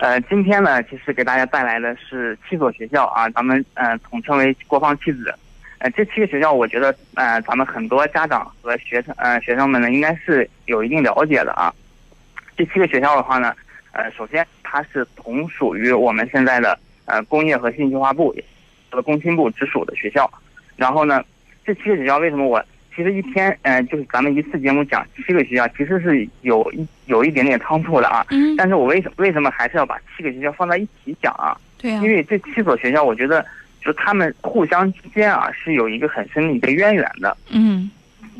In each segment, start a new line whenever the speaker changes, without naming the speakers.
呃，今天呢，其实给大家带来的是七所学校啊，咱们呃统称为国防七子。呃，这七个学校，我觉得呃，咱们很多家长和学生呃学生们呢，应该是有一定了解的啊。这七个学校的话呢，呃，首先它是同属于我们现在的呃工业和信息化部和工信部直属的学校。然后呢，这七个学校为什么我其实一天呃就是咱们一次节目讲七个学校，其实是有一有一点点仓促的啊。
嗯，
但是我为什么为什么还是要把七个学校放在一起讲啊？
对呀、
因为这七所学校，我觉得就是他们互相之间啊是有一个很深的一个渊源的。
嗯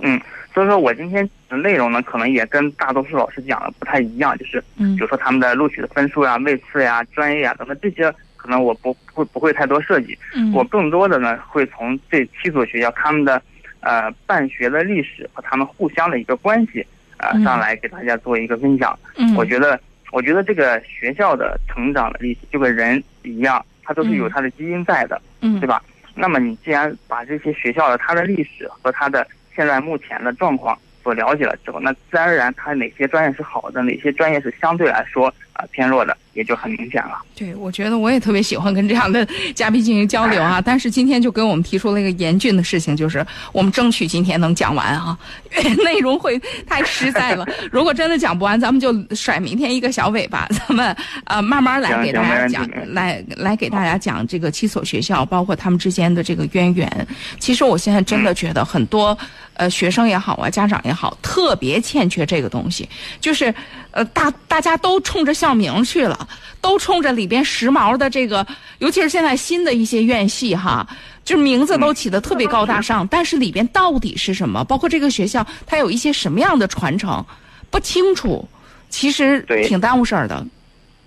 嗯，所以说我今天的内容呢，可能也跟大多数老师讲的不太一样，就是
嗯
比如说他们的录取的分数呀、位次呀、专业啊等等这些，可能我不会不会太多涉及。
嗯，
我更多的呢会从这七所学校他们的呃办学的历史和他们互相的一个关系呃
嗯
上来给大家做一个分享。
嗯
我觉得，我觉得这个学校的成长的历史就跟人一样，它都是有它的基因在的，
嗯
对吧？那么你既然把这些学校的它的历史和它的现在目前的状况所了解了之后，那自然而然它哪些专业是好的，哪些专业是相对来说啊、呃偏弱的，也就很明显了。
对，我觉得我也特别喜欢跟这样的嘉宾进行交流啊。但是今天就给我们提出了一个严峻的事情，就是我们争取今天能讲完啊，内容会太实在了。如果真的讲不完，咱们就甩明天一个小尾巴，咱们呃慢慢来给大家讲来来给大家讲这个七所学校，包括他们之间的这个渊源。其实我现在真的觉得很多呃学生也好啊，家长也好，特别欠缺这个东西，就是呃大大家都冲着校名去了。都冲着里边时髦的这个，尤其是现在新的一些院系哈，就是名字都起得特别高大上，但是里边到底是什么？包括这个学校它有一些什么样的传承，不清楚，其实挺耽误事儿的。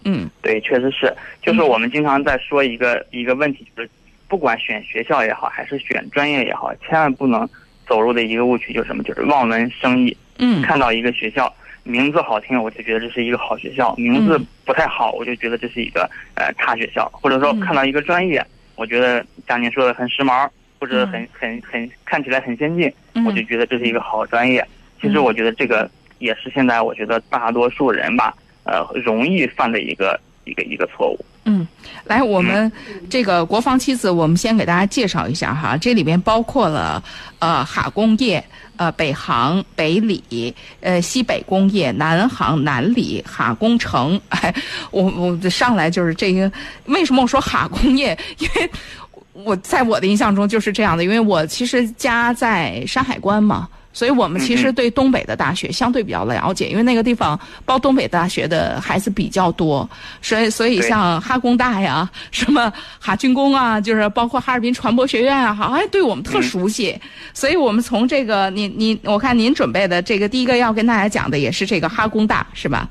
嗯
对，确实是，就是我们经常在说一个一个问题，就是不管选学校也好，还是选专业也好，千万不能走入的一个误区就是什么？就是望文生义。
嗯
看到一个学校名字好听，我就觉得这是一个好学校；名字
嗯。
不太好，我就觉得这是一个呃差学校。或者说
嗯。
看到一个专业，我觉得像您说的很时髦，或者
嗯。
很很很看起来很先进，
嗯。
我就觉得这是一个好专业。其实
嗯。
我觉得这个也是现在我觉得大多数人吧，呃，容易犯的一个一个一个错误。
嗯，来，我们这个国防七子，我们先给大家介绍一下哈，这里边包括了呃哈工业。呃，北航、北理、呃西北工业、南航、南理、哈工程，哎，我我上来就是这个。为什么我说哈工业？因为我在我的印象中就是这样的，因为我其实家在山海关嘛，所以我们其实对东北的大学相对比较了解，因为那个地方报东北大学的孩子比较多，所以所以像哈工大呀、什么哈军工啊，就是包括哈尔滨传播学院啊，好，哎，对我们特熟悉。所以我们从这个您您，我看您准备的这个第一个要跟大家讲的也是这个哈工大，是吧？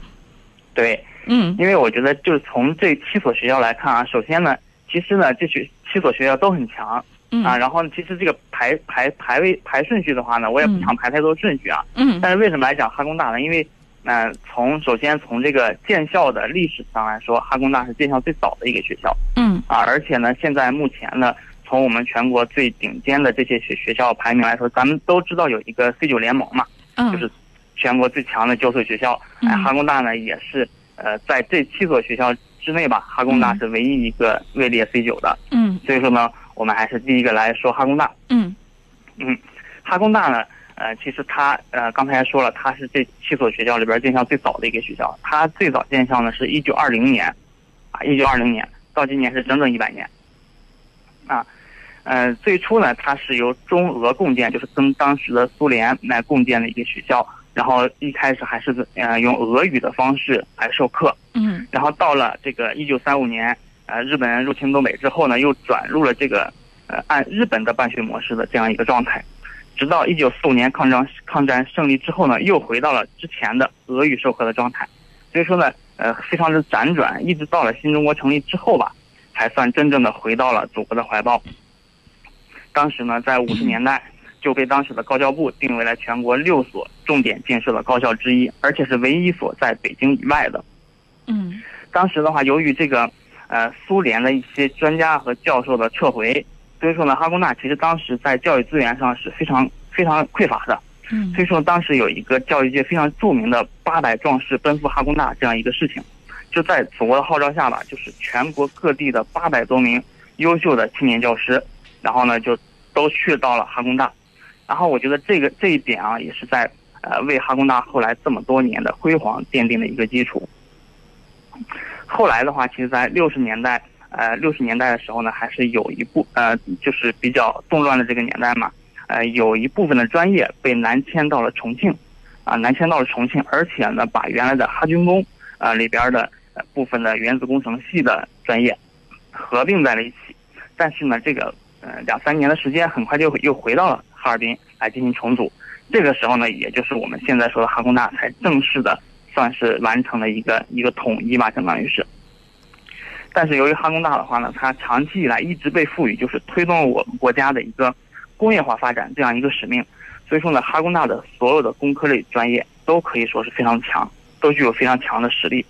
对，
嗯
因为我觉得就是从这七所学校来看啊，首先呢，其实呢，这学七所学校都很强。
嗯。
啊，然后呢，其实这个排排排位排顺序的话呢，我也不
嗯。
想排太多顺序啊。
嗯。
但是为什么来讲哈工大呢？因为，呃，从首先从这个建校的历史上来说，哈工大是建校最早的一个学校。
嗯。
啊，而且呢，现在目前呢，从我们全国最顶尖的这些学学校排名来说，咱们都知道有一个 C 九联盟嘛，
嗯，
就是全国最强的九所学校。哎，
嗯
哈工大呢也是呃在这七所学校之内吧，哈工大
嗯。
是唯一一个位列 C 九的。
嗯。
所以说呢，我们还是第一个来说哈工大。
嗯
嗯，哈工大呢，呃，其实它呃刚才说了，它是这七所学校里边建校最早的一个学校。它最早建校呢是一九二零年，啊，一九二零年到今年是整整一百年。啊，呃，最初呢，它是由中俄共建，就是跟当时的苏联来共建的一个学校。然后一开始还是呃用俄语的方式来授课，
嗯
然后到了这个一九三五年，呃，日本人入侵东北之后呢，又转入了这个呃按日本的办学模式的这样一个状态，直到一九四五年抗战抗战胜利之后呢，又回到了之前的俄语授课的状态。所以说呢，呃，非常之辗转，一直到了新中国成立之后吧，才算真正的回到了祖国的怀抱。当时呢，在五十年代就被当时的高教部定为了全国六所重点建设的高校之一，而且是唯一一所在北京以外的。
嗯
当时的话，由于这个呃苏联的一些专家和教授的撤回，所以说呢，哈工大其实当时在教育资源上是非常非常匮乏的。
嗯
所以说当时有一个教育界非常著名的八百壮士奔赴哈工大这样一个事情，就在祖国的号召下吧，就是全国各地的八百多名优秀的青年教师，然后呢就都去到了哈工大，然后我觉得这个这一点啊，也是在呃为哈工大后来这么多年的辉煌奠定了一个基础。后来的话，其实，在六十年代，呃，六十年代的时候呢，还是有一部呃，就是比较动乱的这个年代嘛，呃，有一部分的专业被南迁到了重庆，啊，南迁到了重庆，而且呢，把原来的哈军工啊里边的部分的原子工程系的专业合并在了一起，但是呢，这个呃两三年的时间，很快就又回到了哈尔滨来进行重组，这个时候呢，也就是我们现在说的哈工大才正式的。算是完成了一个一个统一吧，相当于是。但是由于哈工大的话呢，它长期以来一直被赋予就是推动我们国家的一个工业化发展这样一个使命，所以说呢，哈工大的所有的工科类专业都可以说是非常强，都具有非常强的实力。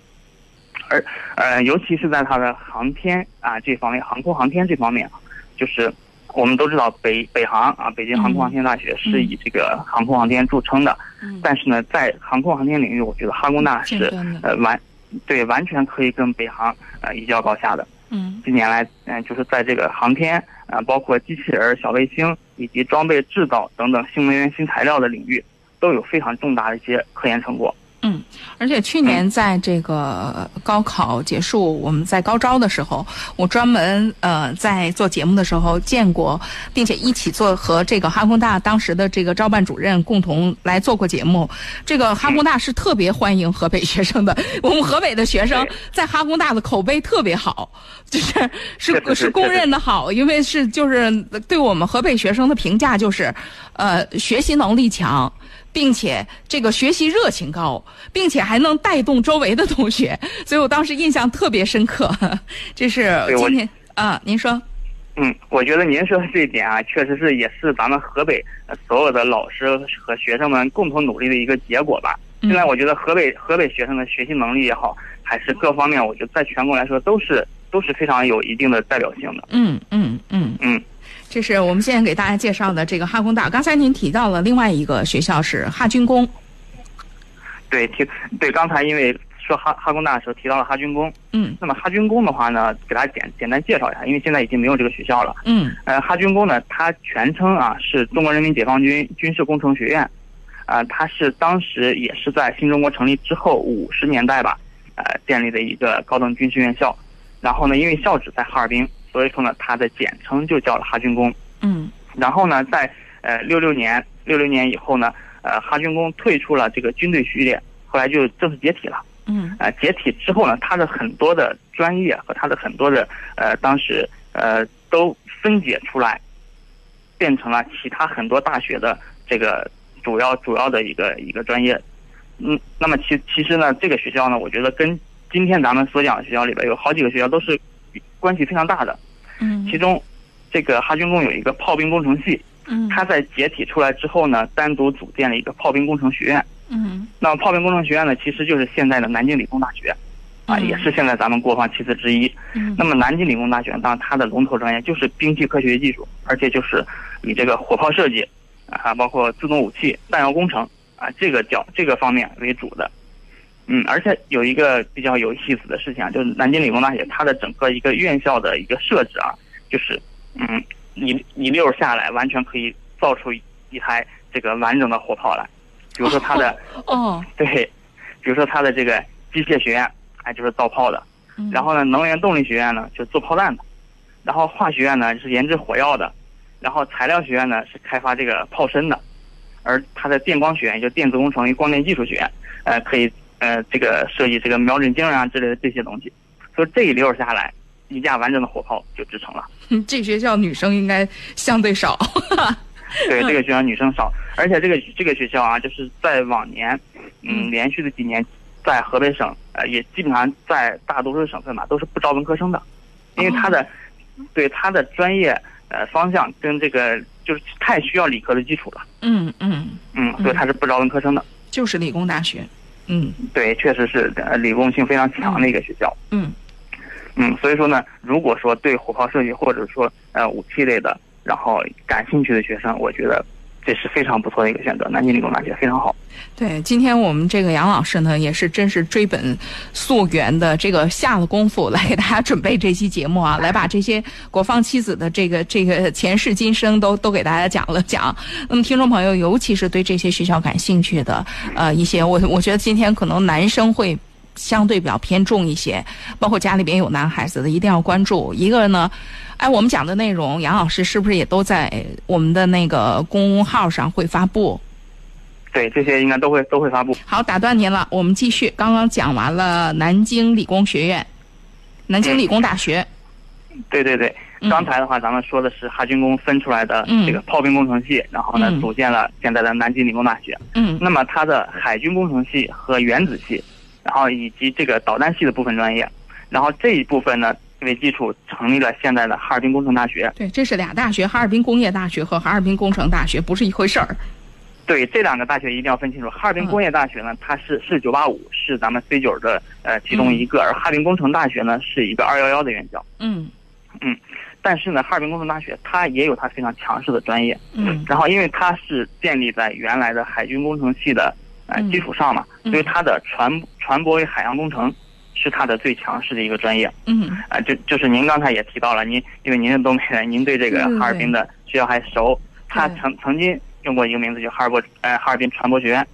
而呃，尤其是在它的航天啊这方面，航空航天这方面，就是。我们都知道北北航啊，北京航空航天大学是以这个航空航天著称的。嗯。但是呢，在航空航天领域，我觉得哈工大是呃完，对完全可以跟北航呃一较高下的。嗯。近年来，嗯，就是在这个航天啊，包括机器人、小卫星以及装备制造等等新能源新材料的领域，都有非常重大的一些科研成果。
嗯，而且去年在这个高考结束，我们在高招的时候，我专门呃在做节目的时候见过，并且一起做和这个哈工大当时的这个招办主任共同来做过节目。这个哈工大是特别欢迎河北学生的，我们河北的学生在哈工大的口碑特别好，就是是是公认的好，因为是就是对我们河北学生的评价就是，呃，学习能力强。并且这个学习热情高，并且还能带动周围的同学，所以我当时印象特别深刻。这是今天啊，您说？
嗯，我觉得您说的这一点啊，确实是也是咱们河北所有的老师和学生们共同努力的一个结果吧。现在我觉得河北河北学生的学习能力也好，还是各方面，我觉得在全国来说都是都是非常有一定的代表性的。
嗯嗯嗯嗯。这是我们现在给大家介绍的这个哈工大。刚才您提到了另外一个学校是哈军工。
对，提对，刚才因为说哈哈工大的时候提到了哈军工。嗯。那么哈军工的话呢，给大家简简单介绍一下，因为现在已经没有这个学校了。嗯。呃，哈军工呢，它全称啊是中国人民解放军军事工程学院，啊，它是当时也是在新中国成立之后五十年代吧，呃，建立的一个高等军事院校。然后呢，因为校址在哈尔滨。所以说呢，它的简称就叫了哈军工。嗯。然后呢，在呃六六年六六年以后呢，呃哈军工退出了这个军队序列，后来就正式解体了。嗯。呃，解体之后呢，它的很多的专业和它的很多的呃当时呃都分解出来，变成了其他很多大学的这个主要主要的一个一个专业。嗯。那么其其实呢，这个学校呢，我觉得跟今天咱们所讲的学校里边有好几个学校都是。关系非常大的，嗯，其中，这个哈军工有一个炮兵工程系，嗯，它在解体出来之后呢，单独组建了一个炮兵工程学院，嗯，那么炮兵工程学院呢，其实就是现在的南京理工大学，啊，也是现在咱们国防七次之一，嗯，那么南京理工大学当然它的龙头专业就是兵器科学与技术，而且就是以这个火炮设计，啊，包括自动武器、弹药工程啊这个角这个方面为主的。嗯，而且有一个比较有意思的事情啊，就是南京理工大学它的整个一个院校的一个设置啊，就是嗯，一一溜下来完全可以造出一台这个完整的火炮来。比如说它的
哦，
对，比如说它的这个机械学院，哎，就是造炮的；然后呢，能源动力学院呢，就做炮弹的；然后化学院呢是研制火药的；然后材料学院呢是开发这个炮身的；而它的电光学院，就电子工程与光电技术学院，呃，可以。呃，这个设计这个瞄准镜啊之类的这些东西，所以这一溜下来，一架完整的火炮就制成了。
这学校女生应该相对少。
对，这个 学校女生少，而且这个这个学校啊，就是在往年，嗯，连续的几年，在河北省，呃，也基本上在大多数省份嘛，都是不招文科生的，因为他的，对他的专业呃方向跟这个就是太需要理科的基础了。
嗯嗯
嗯，所以他是不招文科生的。
就是理工大学。嗯，
对，确实是呃理工性非常强的一个学校。嗯，嗯，所以说呢，如果说对火炮设计或者说呃武器类的，然后感兴趣的学生，我觉得这是非常不错的一个选择。南京理工大学非常好。
对，今天我们这个杨老师呢，也是真是追本溯源的，这个下了功夫来给大家准备这期节目啊，来把这些国芳妻子的这个这个前世今生都都给大家讲了讲。那么，听众朋友，尤其是对这些学校感兴趣的，呃，一些我我觉得今天可能男生会相对比较偏重一些，包括家里边有男孩子的，一定要关注。一个呢，哎，我们讲的内容，杨老师是不是也都在我们的那个公众号上会发布？
对，这些应该都会都会发布。
好，打断您了，我们继续。刚刚讲完了南京理工学院，南京理工大学。
对对对，刚才的话咱们说的是哈军工分出来的这个炮兵工程系，然后呢组建了现在的南京理工大学。
嗯。
那么它的海军工程系和原子系，然后以及这个导弹系的部分专业，然后这一部分呢为基础成立了现在的哈尔滨工程大学。
对，这是俩大学，哈尔滨工业大学和哈尔滨工程大学不是一回事儿。
对这两个大学一定要分清楚。哈尔滨工业大学呢，它是是九八五，是咱们 C 九的呃其中一个；而哈尔滨工程大学呢，是一个二幺幺的院校。
嗯
嗯，但是呢，哈尔滨工程大学它也有它非常强势的专业。
嗯。
然后，因为它是建立在原来的海军工程系的呃基础上嘛，所以它的传传播与海洋工程是它的最强势的一个专业。
嗯。
啊，就就是您刚才也提到了，您因为您是东北人，您对这个哈尔滨的学校还熟。他曾曾经。用过一个名字叫哈尔滨，呃，哈尔滨传播学院，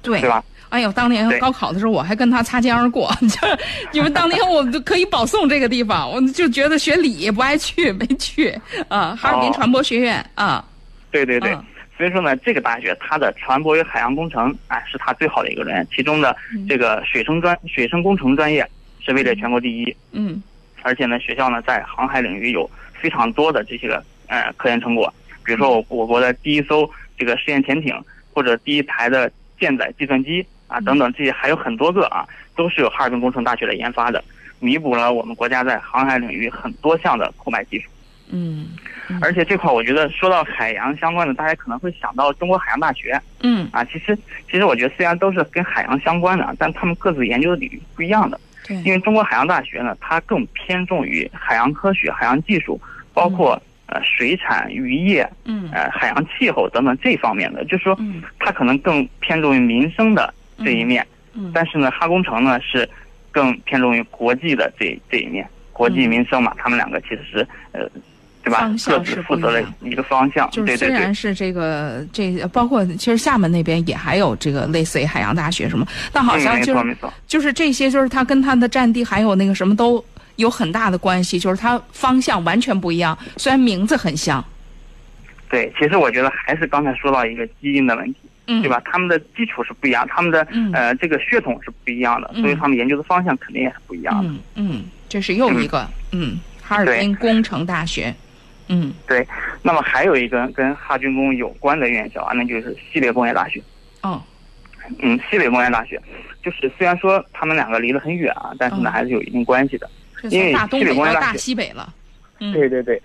对
对吧？
哎呦，当年高考的时候，我还跟他擦肩而过，就因为当年我就可以保送这个地方，我就觉得学理不爱去，没去啊。哈尔滨传播学院啊，
对对对，所以说呢，这个大学它的船舶与海洋工程啊，是它最好的一个专业，其中的这个水生专水生工程专业是位列全国第一。
嗯，
而且呢，学校呢在航海领域有非常多的这些个呃科研成果，比如说我我国的第一艘。这个试验潜艇或者第一台的舰载计算机啊等等这些还有很多个啊，都是由哈尔滨工程大学来研发的，弥补了我们国家在航海领域很多项的空白技术。
嗯，
而且这块我觉得说到海洋相关的，大家可能会想到中国海洋大学。
嗯，
啊，其实其实我觉得虽然都是跟海洋相关的，但他们各自研究的领域不一样的。
对，
因为中国海洋大学呢，它更偏重于海洋科学、海洋技术，包括。呃，水产、渔业，
嗯，
呃，海洋气候等等这方面的，就是说，
嗯，
它可能更偏重于民生的这一面，
嗯，
但是呢，哈工程呢是更偏重于国际的这这一面，国际民生嘛，他们两个其实是呃，对吧？方向是负责了一个方向，
就是虽然是这个这包括其实厦门那边也还有这个类似于海洋大学什么，但好像就是就是这些就是它跟它的占地还有那个什么都。有很大的关系，就是它方向完全不一样，虽然名字很像。
对，其实我觉得还是刚才说到一个基因的问题，
嗯，
对吧？他们的基础是不一样，他们的呃这个血统是不一样的，所以他们研究的方向肯定也是不一样的。
嗯嗯，这是又一个嗯，哈尔滨工程大学。嗯，
对。那么还有一个跟哈军工有关的院校啊，那就是西北工业大学。
哦。
嗯，西北工业大学，就是虽然说他们两个离得很远啊，但是呢还是有一定关系的。因为西北工业大
学，西北了。
对对对，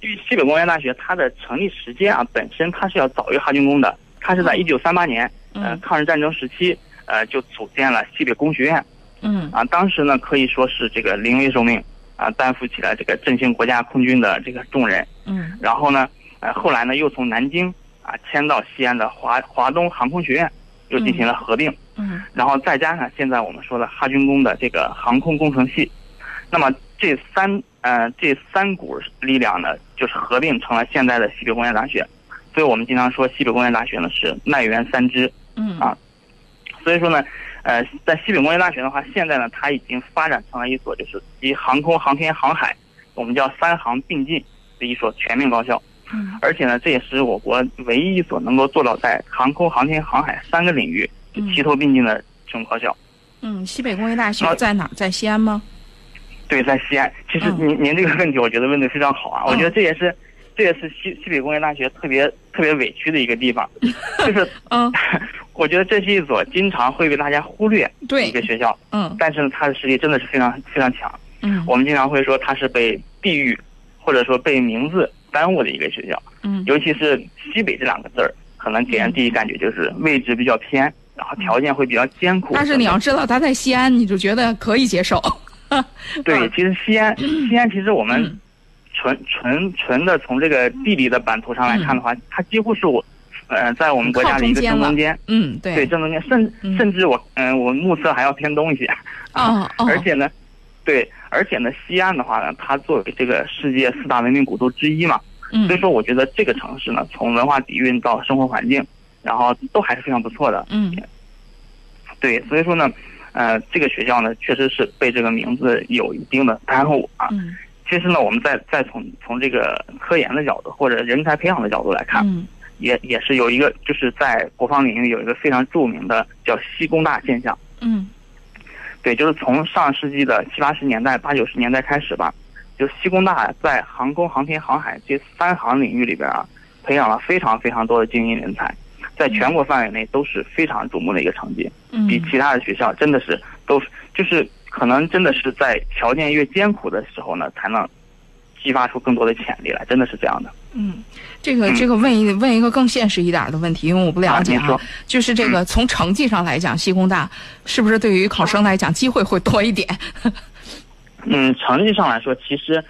因为西北工业大学它的成立时间啊，本身它是要早于哈军工的，它是在一九三八年，呃，抗日战争时期，呃，就组建了西北工学院。
嗯。
啊，当时呢可以说是这个临危受命啊，担负起了这个振兴国家空军的这个重任。
嗯。
然后呢，呃，后来呢又从南京啊迁到西安的华华东航空学院，又进行了合并。
嗯。
然后再加上现在我们说的哈军工的这个航空工程系。那么这三呃这三股力量呢，就是合并成了现在的西北工业大学，所以我们经常说西北工业大学呢是奈源三支，
嗯
啊，所以说呢，呃，在西北工业大学的话，现在呢它已经发展成了一所就是集航空航天航海，我们叫三航并进的一所全面高校，
嗯，
而且呢这也是我国唯一一所能够做到在航空航天航海三个领域齐头并进的这种高校。
嗯，西北工业大学在哪？在西安吗？
对，在西安。其实您您这个问题，我觉得问的非常好啊。我觉得这也是，这也是西西北工业大学特别特别委屈的一个地方，就是，
嗯，
我觉得这是一所经常会被大家忽略一个学校，
嗯，
但是呢，它的实力真的是非常非常强，
嗯，
我们经常会说它是被地域或者说被名字耽误的一个学校，
嗯，
尤其是西北这两个字儿，可能给人第一感觉就是位置比较偏，然后条件会比较艰苦。
但是你要知道，它在西安，你就觉得可以接受。
对，其实西安，西安其实我们纯纯纯的从这个地理的版图上来看的话，它几乎是我呃，在我们国家的一个正中间，
嗯，对，
对。正中间，甚甚至我嗯，我目测还要偏东一些，
啊。哦，
而且呢，对，而且呢，西安的话呢，它作为这个世界四大文明古都之一嘛，
嗯，
所以说我觉得这个城市呢，从文化底蕴到生活环境，然后都还是非常不错的，
嗯，
对，所以说呢，呃，这个学校呢，确实是被这个名字有一定的耽误啊。
嗯，
其实呢，我们再再从从这个科研的角度或者人才培养的角度来看，
嗯，
也也是有一个就是在国防领域有一个非常著名的叫“西工大”现象。
嗯，
对，就是从上世纪的七八十年代、八九十年代开始吧，就西工大在航空航天航海这三行领域里边啊，培养了非常非常多的精英人才，在全国范围内都是非常瞩目的一个成绩，
嗯。
比其他的学校真的是都就是可能真的是在条件越艰苦的时候呢，才能激发出更多的潜力来，真的是这样的。
嗯，这个这个问一问一个更现实一点的问题，因为我不了解哈、
啊您说
就是这个从成绩上来讲，西工大是不是对于考生来讲机会会多一点？
嗯，成绩上来说，其实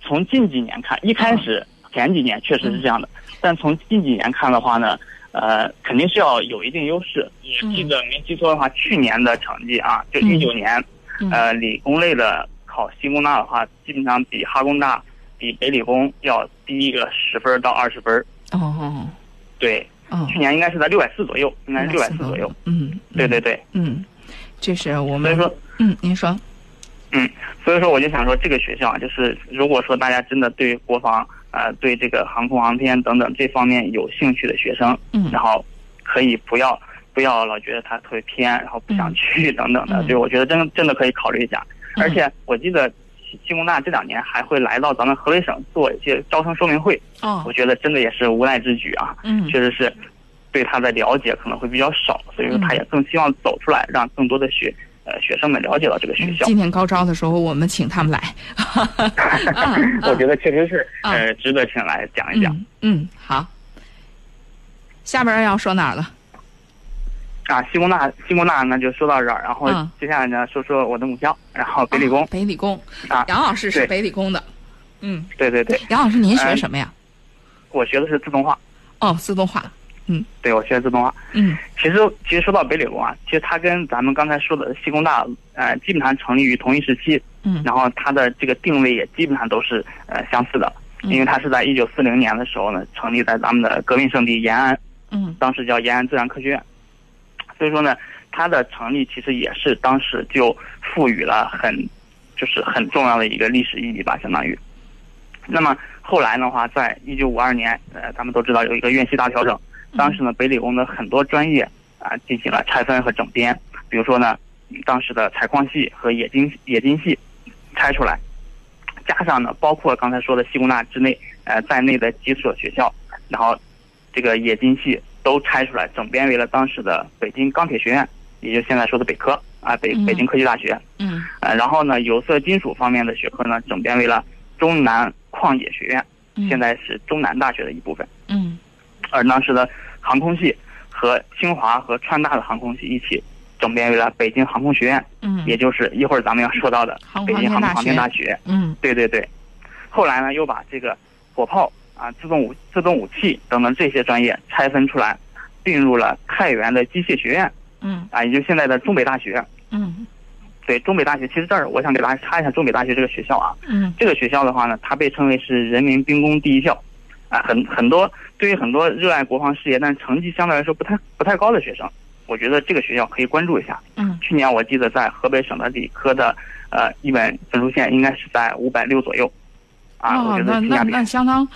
从近几年看，一开始前几年确实是这样的，但从近几年看的话呢，呃，肯定是要有一定优势。我记得没记错的话，去年的成绩啊，就
嗯
一九年，
嗯
呃，理工类的考西工大的话，基本上比哈工大、比北理工要低一个十分到二十分。
哦哦
对，
哦，
去年应该是在六百四左右，应该是六百四左右。
嗯，嗯。
对对，对，
嗯，这是我们
所以说。
嗯，您说，嗯
所以说，我就想说，这个学校啊，就是如果说大家真的对国防、呃，对这个航空航天等等这方面有兴趣的学生，
嗯。
然后可以不要不要老觉得它特别偏，然后不想去等等的，
嗯
对，我觉得真真的可以考虑一下。
嗯
而且我记得西西工大这两年还会来到咱们河北省做一些招生说明会，
哦
我，觉得真的也是无奈之举啊，
嗯
确实是对他的了解可能会比较少，所以说他也更希望走出来，让更多的学呃学生们了解到这个学校。
今年高招的时候，我们请他们来。嗯
我觉得确实是
嗯
呃值得请来讲一讲。
嗯嗯，好。下边要说哪儿了？
啊，西工大，西工大那就说到这儿，然后
嗯
接下来呢说说我的母校，然后北理工
哦北理工。
啊，
杨老师是北理工的。嗯，
对对对，
杨老师您学
呃
什么呀？
我学的是自动化，
哦，自动化。
嗯对我学自动化。
嗯
其实其实说到北理工啊，其实它跟咱们刚才说的西工大，呃，基本上成立于同一时期，
嗯
然后它的这个定位也基本上都是呃相似的，因为它是在一九四零年的时候呢，成立在咱们的革命圣地延安，
嗯
当时叫延安自然科学院，所以说呢，它的成立其实也是当时就赋予了很，就是很重要的一个历史意义吧，相当于。那么后来的话，在一九五二年，呃，咱们都知道有一个院系大调整，当时呢，北理工的很多专业啊进行了拆分和整编，比如说呢，当时的采矿系和冶金冶金系拆出来，加上呢，包括刚才说的西工大之内，呃，在内的几所学校，然后这个冶金系都拆出来，整编为了当时的北京钢铁学院，也就现在说的北科啊，北
嗯。
北京科技大学。
嗯。
呃，然后呢，有色金属方面的学科呢，整编为了中南矿冶学院，
嗯，
现在是中南大学的一部分。
嗯。
而当时的航空系和清华和川大的航空系一起整编为了北京航空学院，
嗯，
也就是一会儿咱们要说到的北京航空航天大学。
嗯。
对对对，后来呢，又把这个火炮啊、自动武、自动武器等等这些专业拆分出来，并入了太原的机械学院
嗯
啊，也就现在的中北大学。
嗯
对，中北大学，其实这儿我想给大家插一下中北大学这个学校啊。
嗯
这个学校的话呢，它被称为是人民兵工第一校，啊，很很多对于很多热爱国防事业但成绩相对来说不太不太高的学生，我觉得这个学校可以关注一下。
嗯
去年我记得在河北省的理科的呃一本分数线应该是在五百六左右，啊，我
哦，
觉
那那
得性价比
那相当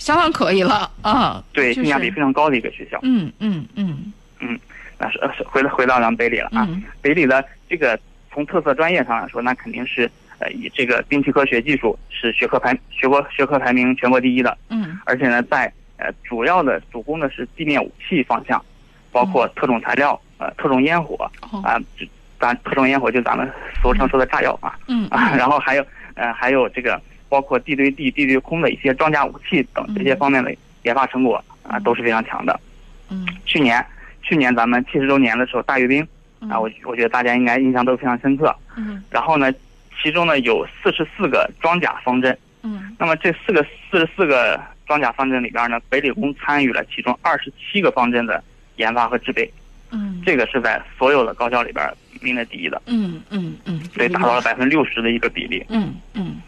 相当可以了啊。
对
就是。
性价比非常高的一个学校。
嗯嗯嗯。
嗯那是呃是回到回到咱们北理了啊，
嗯。
北理的这个从特色专业上来说，那肯定是呃以这个兵器科学技术是学科排学国学科排名全国第一的。
嗯。
而且呢，在呃主要的主攻的是地面武器方向，包括特种材料、呃特种烟火
哦。
啊，这咱特种烟火就咱们俗称说的炸药啊
嗯。
啊，然后还有呃还有这个包括地对地、地对空的一些装甲武器等这些方面的研发成果啊都是非常强的。
嗯
去年去年咱们七十周年的时候，大阅兵啊，我我觉得大家应该印象都非常深刻。
嗯
然后呢，其中呢有四十四个装甲方阵。
嗯
那么这四个四十四个装甲方阵里边呢，北理工参与了其中二十七个方阵的研发和制备，
嗯
这个是在所有的高校里边名列第一的，
嗯嗯嗯，
所以达到了百分之六十的一个比例。
嗯嗯
嗯，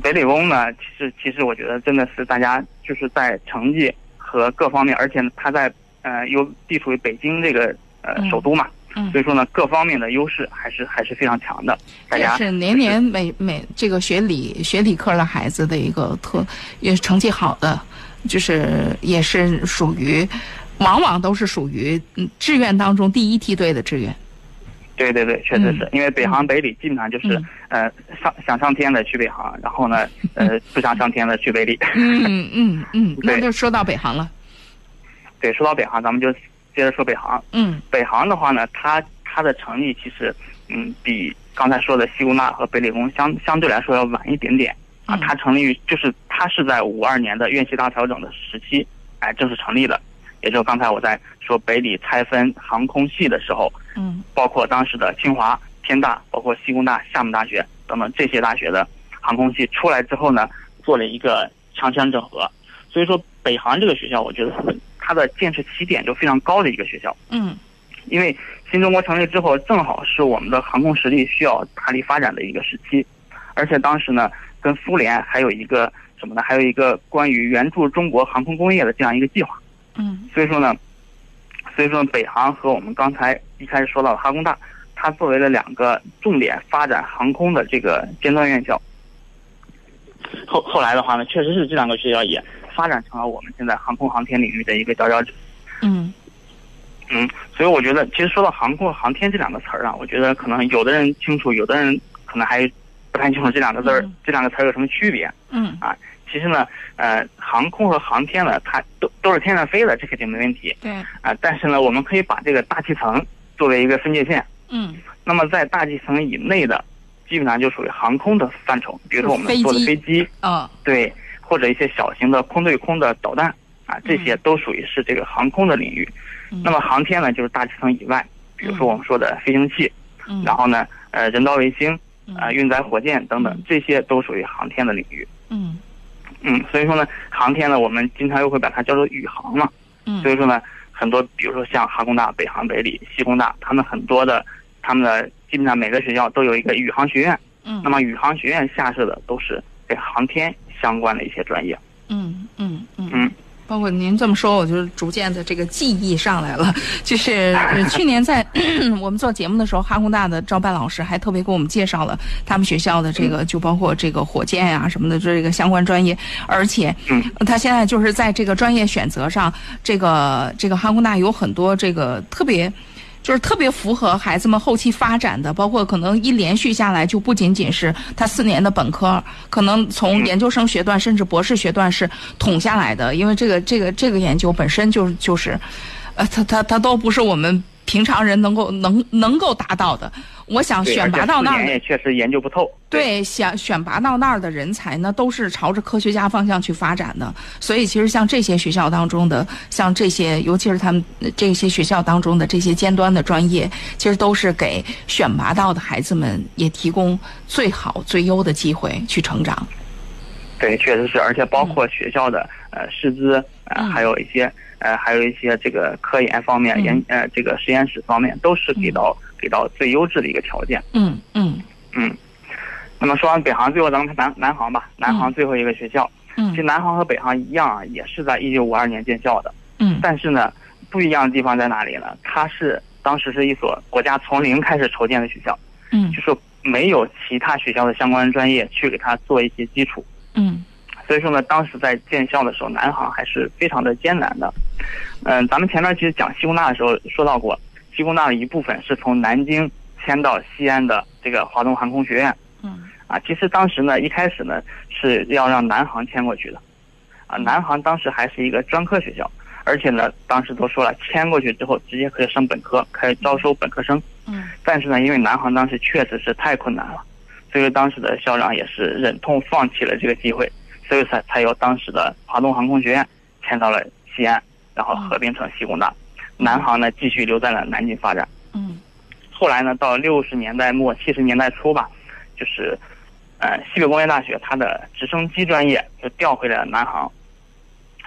北理工呢，其实其实我觉得真的是大家就是在成绩和各方面，而且呢，它在呃又地处于北京这个呃
嗯
首都嘛，
嗯
所以说呢，各方面的优势还是还是非常强的。大
这
家
是年年每每这个学理学理科的孩子的一个特，也是成绩好的，就是也是属于，往往都是属于嗯志愿当中第一梯队的志愿。
对对对，确实是、因为北航北理基本上就是、
嗯
呃上想上天的去北航，然后呢呃不想上天的去北理。
嗯嗯嗯，那就说到北航了。
对，说到北航，咱们就接着说北航。
嗯
北航的话呢，它它的成立其实嗯比刚才说的西工大和北理工相相对来说要晚一点点啊。
嗯
它成立于就是它是在五二年的院系大调整的时期，哎正式成立的，也就是刚才我在说北理拆分航空系的时候，
嗯
包括当时的清华、天大，包括西工大、厦门大学等等这些大学的航空系出来之后呢，做了一个强强整合。所以说，北航这个学校，我觉得它的建设起点就非常高的一个学校。
嗯
因为新中国成立之后，正好是我们的航空实力需要大力发展的一个时期，而且当时呢，跟苏联还有一个什么呢？还有一个关于援助中国航空工业的这样一个计划。
嗯
所以说呢，所以说北航和我们刚才一开始说到的哈工大，它作为了两个重点发展航空的这个尖端院校。后后来的话呢，确实是这两个学校也发展成了我们现在航空航天领域的一个佼佼者。
嗯
嗯，所以我觉得，其实说到航空航天这两个词儿啊，我觉得可能有的人清楚，有的人可能还不太清楚这两个字儿，
嗯
这两个词儿有什么区别。
嗯
其实呢，呃，航空和航天呢，它都都是天上飞的，这肯定没问题。
对。
啊、但是呢，我们可以把这个大气层作为一个分界线。
嗯。
那么在大气层以内的，基本上就属于航空的范畴，比如说我们坐的
飞机。
啊，
哦。
对，或者一些小型的空对空的导弹啊，这些
嗯。
都属于是这个航空的领域。
嗯。
那么航天呢，就是大气层以外，比如说我们说的飞行器，
嗯。
然后呢，呃，人造卫星、啊、
呃
运载火箭等等
嗯，
这些都属于航天的领域。
嗯
嗯，所以说呢，航天呢，我们经常又会把它叫做宇航嘛。
嗯
所以说呢，很多比如说像哈工大、北航、北理、西工大，他们很多的，他们的基本上每个学校都有一个宇航学院。
嗯
那么宇航学院下设的都是跟航天相关的一些专业。
嗯嗯嗯
嗯。
包括您这么说，我就逐渐的这个记忆上来了。就是、呃 去年在 我们做节目的时候，哈工大的招办老师还特别给我们介绍了他们学校的这个，就包括这个火箭呀、什么的这个相关专业，而且
嗯
他现在就是在这个专业选择上，这个这个哈工大有很多这个特别。就是特别符合孩子们后期发展的，包括可能一连续下来，就不仅仅是他四年的本科，可能从研究生学段甚至博士学段是统下来的，因为这个这个这个研究本身就就是，呃，他他他都不是我们平常人能够能能够达到的。我想，选拔到那儿
确实研究不透。
对，想选拔到那儿的人才呢，都是朝着科学家方向去发展的。所以，其实像这些学校当中的，像这些，尤其是他们呃这些学校当中的这些尖端的专业，其实都是给选拔到的孩子们也提供最好、最优的机会去成长。
对，确实是，而且包括学校的、呃师资，呃，
嗯
还有一些呃，还有一些这个科研方面、
嗯
研呃这个实验室方面，都是给到、给到最优质的一个条件。
嗯嗯
嗯。那么说完北航，最后咱们看南南航吧。南航最后一个学校，其实
嗯
南航和北航一样啊，也是在一九五二年建校的。
嗯
但是呢，不一样的地方在哪里呢？它是当时是一所国家从零开始筹建的学校，
嗯
就是没有其他学校的相关专业去给它做一些基础。
嗯
所以说呢，当时在建校的时候，南航还是非常的艰难的。嗯，咱们前面其实讲西工大的时候说到过，西工大的一部分是从南京迁到西安的这个华东航空学院
嗯
啊。其实当时呢，一开始呢是要让南航迁过去的，啊，南航当时还是一个专科学校，而且呢，当时都说了，迁过去之后直接可以升本科，可以招收本科生。
嗯
但是呢，因为南航当时确实是太困难了，所以说当时的校长也是忍痛放弃了这个机会，所以才才由当时的华东航空学院迁到了西安，然后合并成西工大。南航呢继续留在了南京发展。
嗯
后来呢，到六十年代末七十年代初吧，就是呃，西北工业大学它的直升机专业就调回了南航，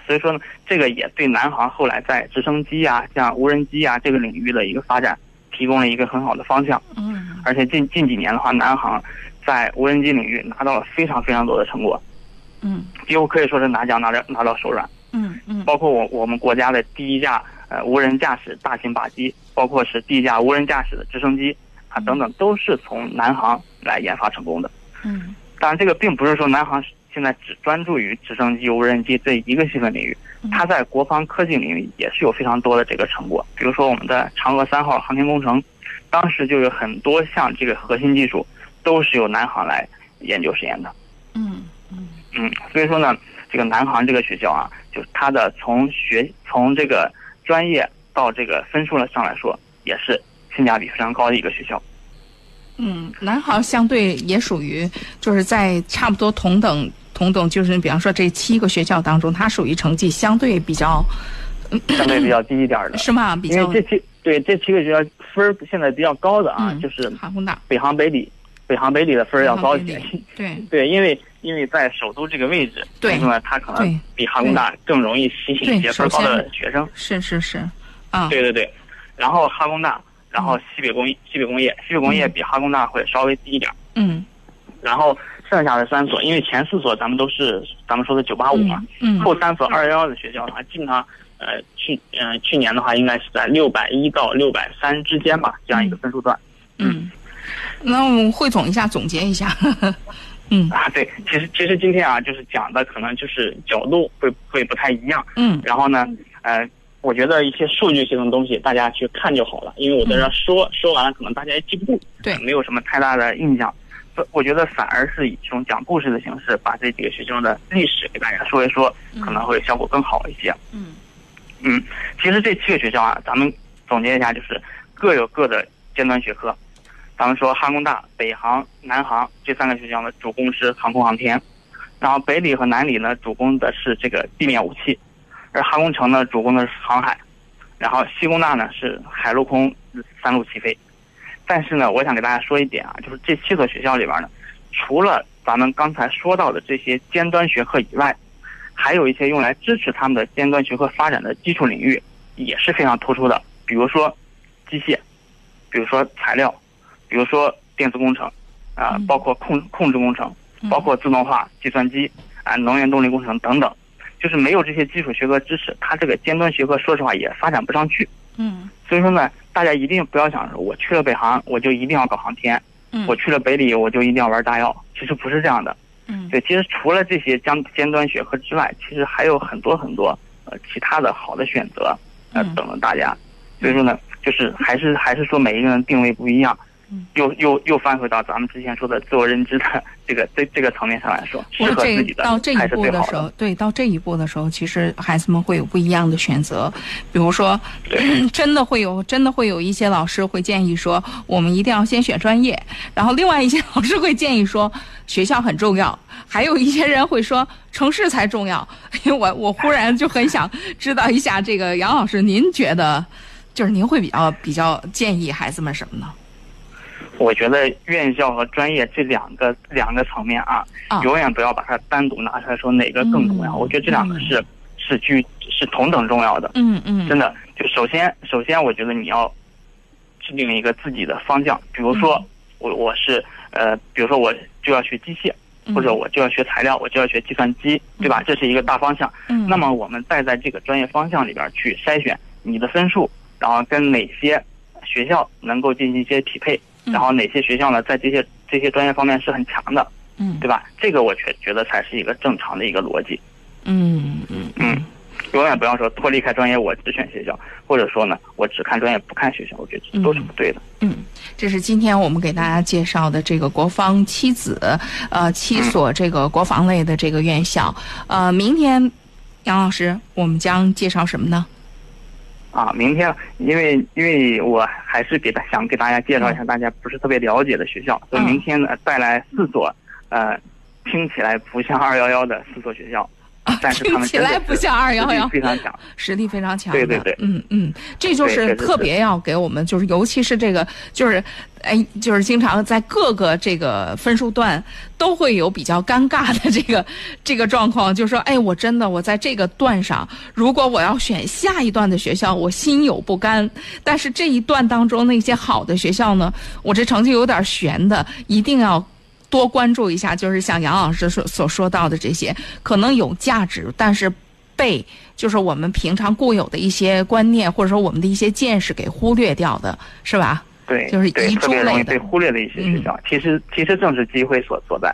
所以说呢，这个也对南航后来在直升机啊、像无人机啊这个领域的一个发展提供了一个很好的方向。
嗯，
而且近近几年的话，南航在无人机领域拿到了非常非常多的成果，
嗯
几乎可以说是拿奖拿到拿到手软。
嗯嗯
包括我我们国家的第一架呃无人驾驶大型靶机，包括是第一架无人驾驶的直升机啊等等，都是从南航来研发成功的。
嗯
当然，这个并不是说南航现在只专注于直升机、无人机这一个细分领域，它在国防科技领域也是有非常多的这个成果。比如说我们的嫦娥三号航天工程，当时就有很多项这个核心技术都是由南航来研究实验的。
嗯嗯
嗯，所以说呢，这个南航这个学校啊，就是它的从学从这个专业到这个分数了上来说，也是性价比非常高的一个学校。
嗯，南航相对也属于就是在差不多同等同等，就是比方说这七个学校当中，它属于成绩相对比较
相对比较低一点儿的，
是吗？比
因
较
为这七对这七个学校分儿现在比较高的啊，
嗯
就是
哈工大
北航、北理，北航、北理的分儿要高一些。
对
对，因为因为在首都这个位置，
对
所以说，它可能比哈工大更容易吸引一些分高的学生。
是是是啊
对对对，然后哈工大，然后西北工西北工业，西北工业比哈工大会稍微低一点。
嗯
然后剩下的三所，因为前四所咱们都是咱们说的九八五嘛，
嗯
后三所二幺幺的学校的话，基本上呃去呃去年的话应该是在六百一到六百三之间吧，这样一个分数段。
嗯，那我们汇总一下，总结一下。嗯
啊，对，其实其实今天啊，就是讲的可能就是角度会会不太一样，
嗯
然后呢，呃，我觉得一些数据性的东西大家去看就好了，因为我在这儿说、说完了，可能大家也记不住，
对
没有什么太大的印象。我觉得反而是以这种讲故事的形式，把这几个学校的历史给大家说一说，可能会效果更好一些。
嗯
嗯，其实这七个学校啊，咱们总结一下，就是各有各的尖端学科。咱们说哈工大、北航、南航这三个学校呢，主攻是航空航天，然后北理和南理呢，主攻的是这个地面武器，而哈工程呢，主攻的是航海，然后西工大呢是海陆空三路齐飞。但是呢，我想给大家说一点啊，就是这七所学校里边呢，除了咱们刚才说到的这些尖端学科以外，还有一些用来支持他们的尖端学科发展的基础领域也是非常突出的，比如说机械，比如说材料，比如说电子工程，啊、
嗯
包括控控制工程，包括自动化、计算机啊、能源动力工程等等。就是没有这些基础学科知识，它这个尖端学科说实话也发展不上去。
嗯
所以说呢，大家一定不要想着我去了北航，我就一定要搞航天；
嗯
我去了北理，我就一定要玩大药。其实不是这样的。
嗯
对，其实除了这些尖尖端学科之外，其实还有很多很多呃其他的好的选择呃
嗯
等着大家。所以说呢，就是还是还是说每一个人定位不一样
嗯，
又又又翻回到咱们之前说的自我认知的 这个这这个层面上来说，适
我
合自己的
这到这一步的时候，对，到这一步的时候，其实孩子们会有不一样的选择。比如说，真的会有，真的会有一些老师会建议说，我们一定要先选专业。然后，另外一些老师会建议说，学校很重要。还有一些人会说，城市才重要。因为我我忽然就很想知道一下，这个杨老师，您觉得，就是您会比较比较建议孩子们什么呢？
我觉得院校和专业这两个两个层面啊，
啊
永远不要把它单独拿出来说哪个更重要。
嗯
我觉得这两个是、是居是同等重要的。
嗯嗯，
真的，就首先首先，我觉得你要制定一个自己的方向，比如说、
嗯
我我是呃，比如说我就要学机械，
嗯
或者我就要学材料，我就要学计算机，对吧？这是一个大方向。
嗯，
那么我们再在这个专业方向里边去筛选你的分数，然后跟哪些学校能够进行一些匹配，
嗯
然后哪些学校呢在这些这些专业方面是很强的，
嗯
对吧？这个我觉觉得才是一个正常的一个逻辑。
嗯嗯
嗯，永远不要说脱离开专业我只选学校，或者说呢我只看专业不看学校，我觉得这都是不对的。
嗯，这是今天我们给大家介绍的这个国防七子，呃，七所这个国防类的这个院校。呃，明天杨老师我们将介绍什么呢？
啊，明天因为因为我还是给大想给大家介绍一下大家不是特别了解的学校，所以
嗯
明天呢带来四所呃听起来不像二幺幺的四所学校。但是他们
听起来不像二幺幺，
非常强，
实力非常强。
对对对，
嗯嗯，这就是特别要给我们，就是尤其是这个，就是哎，就是经常在各个这个分数段都会有比较尴尬的这个这个状况，就是说，哎，我真的我在这个段上，如果我要选下一段的学校，我心有不甘。但是这一段当中那些好的学校呢，我这成绩有点悬的，一定要。多关注一下，就是像杨老师所所说到的这些，可能有价值，但是被就是我们平常固有的一些观念，或者说我们的一些见识给忽略掉的，是吧？
对，
就是
特别容易被忽略的一些学校，其实其实正是机会所所在。